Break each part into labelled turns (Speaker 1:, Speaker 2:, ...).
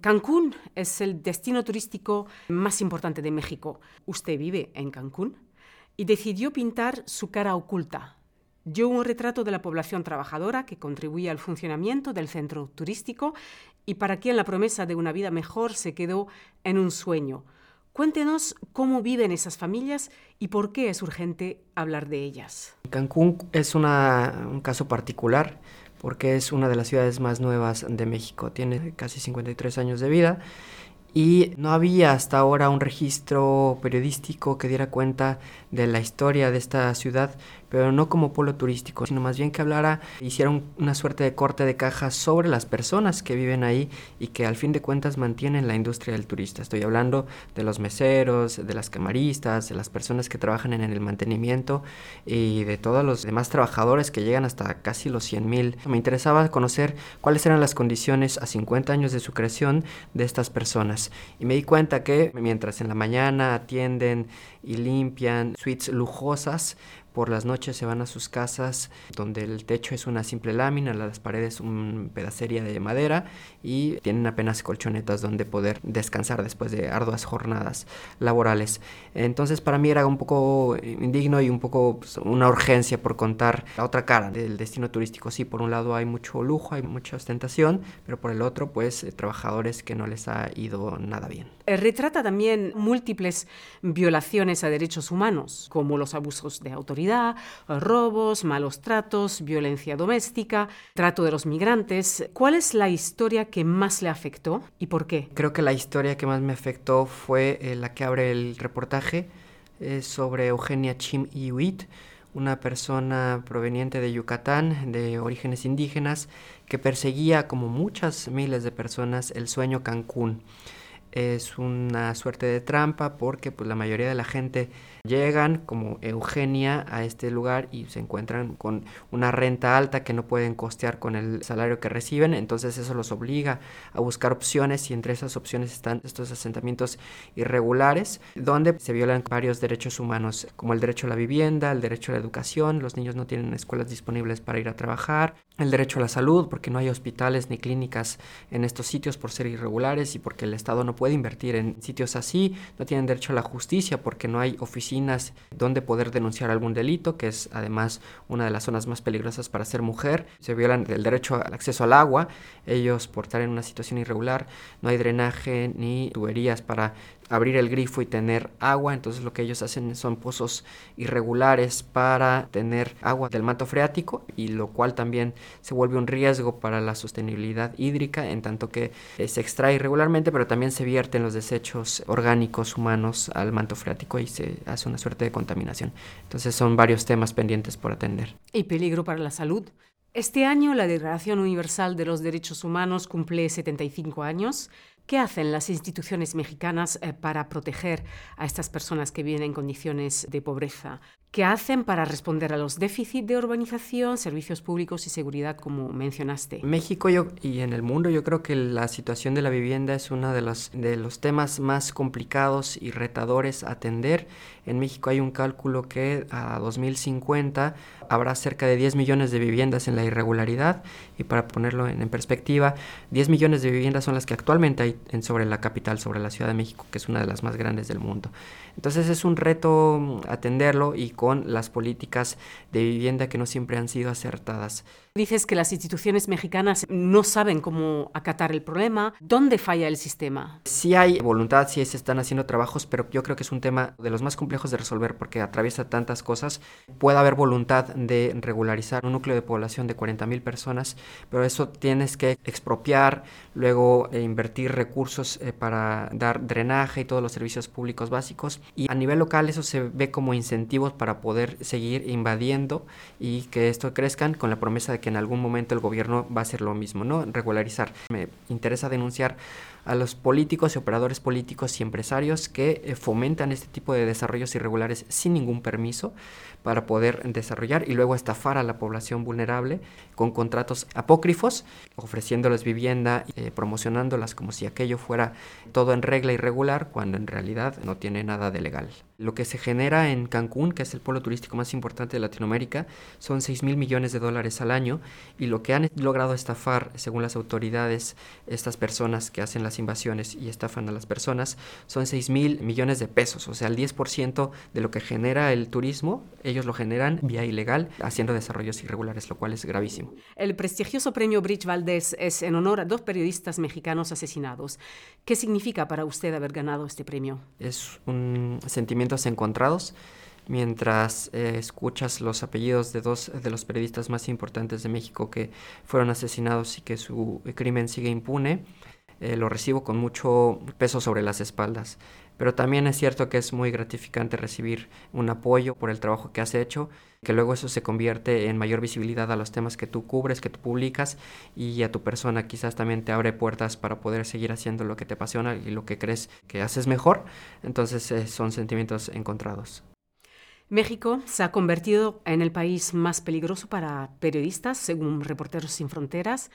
Speaker 1: Cancún es el destino turístico más importante de México. Usted vive en Cancún y decidió pintar su cara oculta. Dio un retrato de la población trabajadora que contribuye al funcionamiento del centro turístico y para quien la promesa de una vida mejor se quedó en un sueño. Cuéntenos cómo viven esas familias y por qué es urgente hablar de ellas.
Speaker 2: Cancún es un caso particular porque es una de las ciudades más nuevas de México. Tiene casi 53 años de vida y no había hasta ahora un registro periodístico que diera cuenta de la historia de esta ciudad, pero no como polo turístico, sino más bien que hablara, hiciera una suerte de corte de caja sobre las personas que viven ahí y que al fin de cuentas mantienen la industria del turista. Estoy hablando de los meseros, de las camaristas, de las personas que trabajan en el mantenimiento y de todos los demás trabajadores que llegan hasta casi los 100 mil. Me interesaba conocer cuáles eran las condiciones a 50 años de su creación de estas personas y me di cuenta que mientras en la mañana atienden y limpian suites lujosas, por las noches se van a sus casas donde el techo es una simple lámina, las paredes un pedacería de madera y tienen apenas colchonetas donde poder descansar después de arduas jornadas laborales. Entonces para mí era un poco indigno y un poco pues, una urgencia por contar la otra cara del destino turístico. Sí, por un lado hay mucho lujo, hay mucha ostentación, pero por el otro pues eh, trabajadores que no les ha ido nada bien.
Speaker 1: Eh, retrata también múltiples violaciones a derechos humanos, como los abusos de autoridad robos, malos tratos, violencia doméstica, trato de los migrantes. ¿Cuál es la historia que más le afectó y por qué?
Speaker 2: Creo que la historia que más me afectó fue eh, la que abre el reportaje eh, sobre Eugenia Chim Iwit, una persona proveniente de Yucatán, de orígenes indígenas, que perseguía, como muchas miles de personas, el sueño Cancún es una suerte de trampa porque pues la mayoría de la gente llegan como Eugenia a este lugar y se encuentran con una renta alta que no pueden costear con el salario que reciben, entonces eso los obliga a buscar opciones y entre esas opciones están estos asentamientos irregulares donde se violan varios derechos humanos como el derecho a la vivienda, el derecho a la educación, los niños no tienen escuelas disponibles para ir a trabajar, el derecho a la salud porque no hay hospitales ni clínicas en estos sitios por ser irregulares y porque el Estado no puede invertir en sitios así, no tienen derecho a la justicia porque no hay oficinas donde poder denunciar algún delito, que es además una de las zonas más peligrosas para ser mujer. Se violan el derecho al acceso al agua, ellos por estar en una situación irregular, no hay drenaje ni tuberías para abrir el grifo y tener agua, entonces lo que ellos hacen son pozos irregulares para tener agua del manto freático y lo cual también se vuelve un riesgo para la sostenibilidad hídrica en tanto que eh, se extrae irregularmente pero también se vierten los desechos orgánicos humanos al manto freático y se hace una suerte de contaminación. Entonces son varios temas pendientes por atender.
Speaker 1: ¿Y peligro para la salud? Este año la Declaración Universal de los Derechos Humanos cumple 75 años. ¿Qué hacen las instituciones mexicanas eh, para proteger a estas personas que viven en condiciones de pobreza? ¿Qué hacen para responder a los déficits de urbanización, servicios públicos y seguridad, como mencionaste?
Speaker 2: En México y en el mundo yo creo que la situación de la vivienda es uno de los, de los temas más complicados y retadores a atender. En México hay un cálculo que a 2050 habrá cerca de 10 millones de viviendas en la irregularidad y para ponerlo en, perspectiva, 10 millones de viviendas son las que actualmente hay en, sobre la capital, sobre la Ciudad de México, que es una de las más grandes del mundo. Entonces es un reto mm, atenderlo y con las políticas de vivienda que no siempre han sido acertadas.
Speaker 1: Dices que las instituciones mexicanas no saben cómo acatar el problema. ¿Dónde falla el sistema?
Speaker 2: Sí hay voluntad, sí se están haciendo trabajos, pero yo creo que es un tema de los más complejos de resolver porque atraviesa tantas cosas. Puede haber voluntad de regularizar un núcleo de población de 40.000 personas, pero eso tienes que expropiar, luego eh, invertir recursos eh, para dar drenaje y todos los servicios públicos básicos. Y a nivel local eso se ve como incentivos para poder seguir invadiendo y que esto crezcan con la promesa de que en algún momento el gobierno va a hacer lo mismo, ¿no? Regularizar. Me interesa denunciar a los políticos y operadores políticos y empresarios que eh, fomentan este tipo de desarrollos irregulares sin ningún permiso para poder desarrollar y luego estafar a la población vulnerable con contratos apócrifos, ofreciéndoles vivienda, eh, promocionándolas como si aquello fuera todo en regla irregular, cuando en realidad no tiene nada de legal. Lo que se genera en Cancún, que es el polo turístico más importante de Latinoamérica, son 6 mil millones de dólares al año año y lo que han logrado estafar, según las autoridades, estas personas que hacen las invasiones y estafan a las personas, son 6 mil millones de pesos, o sea, el 10% de lo que genera el turismo, ellos lo generan vía ilegal, haciendo desarrollos irregulares, lo cual es gravísimo.
Speaker 1: El prestigioso premio Bridge Valdés es en honor a dos periodistas mexicanos asesinados. ¿Qué significa para usted haber ganado este premio?
Speaker 2: Es un sentimientos encontrados mientras eh, escuchas los apellidos de dos de los periodistas más importantes de México que fueron asesinados y que su crimen sigue impune, eh, lo recibo con mucho peso sobre las espaldas. Pero también es cierto que es muy gratificante recibir un apoyo por el trabajo que has hecho, que luego eso se convierte en mayor visibilidad a los temas que tú cubres, que tú publicas y a tu persona quizás también te abre puertas para poder seguir haciendo lo que te apasiona y lo que crees que haces mejor. Entonces eh, son sentimientos encontrados.
Speaker 1: México se ha convertido en el país más peligroso para periodistas, según Reporteros Sin Fronteras.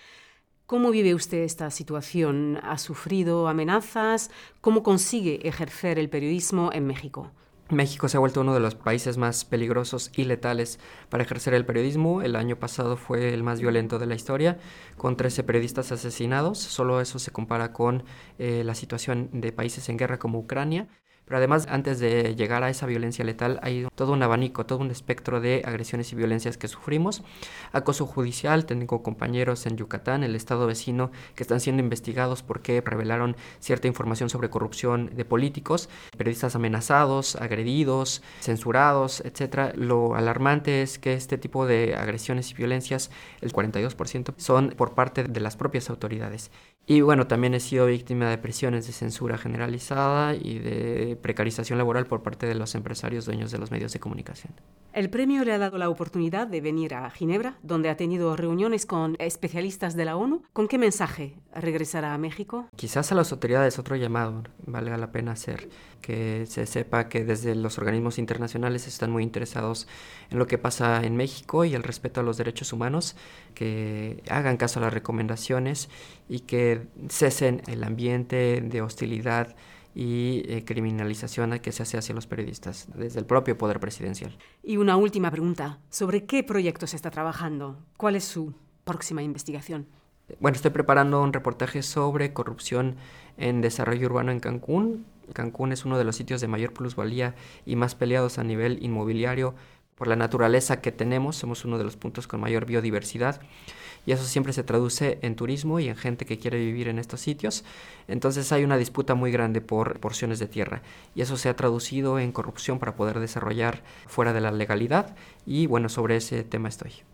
Speaker 1: ¿Cómo vive usted esta situación? ¿Ha sufrido amenazas? ¿Cómo consigue ejercer el periodismo en México?
Speaker 2: México se ha vuelto uno de los países más peligrosos y letales para ejercer el periodismo. El año pasado fue el más violento de la historia, con 13 periodistas asesinados. Solo eso se compara con eh, la situación de países en guerra como Ucrania. Pero además, antes de llegar a esa violencia letal, hay todo un abanico, todo un espectro de agresiones y violencias que sufrimos. Acoso judicial, tengo compañeros en Yucatán, el estado vecino, que están siendo investigados porque revelaron cierta información sobre corrupción de políticos, periodistas amenazados, agredidos, censurados, etc. Lo alarmante es que este tipo de agresiones y violencias, el 42%, son por parte de las propias autoridades. Y bueno, también he sido víctima de presiones de censura generalizada y de precarización laboral por parte de los empresarios dueños de los medios de comunicación.
Speaker 1: El premio le ha dado la oportunidad de venir a Ginebra, donde ha tenido reuniones con especialistas de la ONU. ¿Con qué mensaje regresará a México?
Speaker 2: Quizás a las autoridades otro llamado, valga la pena hacer, que se sepa que desde los organismos internacionales están muy interesados en lo que pasa en México y el respeto a los derechos humanos, que hagan caso a las recomendaciones y que cesen el ambiente de hostilidad y eh, criminalización que se hace hacia los periodistas desde el propio poder presidencial.
Speaker 1: Y una última pregunta, ¿sobre qué proyectos está trabajando? ¿Cuál es su próxima investigación?
Speaker 2: Bueno, estoy preparando un reportaje sobre corrupción en desarrollo urbano en Cancún. Cancún es uno de los sitios de mayor plusvalía y más peleados a nivel inmobiliario por la naturaleza que tenemos, somos uno de los puntos con mayor biodiversidad y eso siempre se traduce en turismo y en gente que quiere vivir en estos sitios. Entonces hay una disputa muy grande por porciones de tierra y eso se ha traducido en corrupción para poder desarrollar fuera de la legalidad y bueno, sobre ese tema estoy.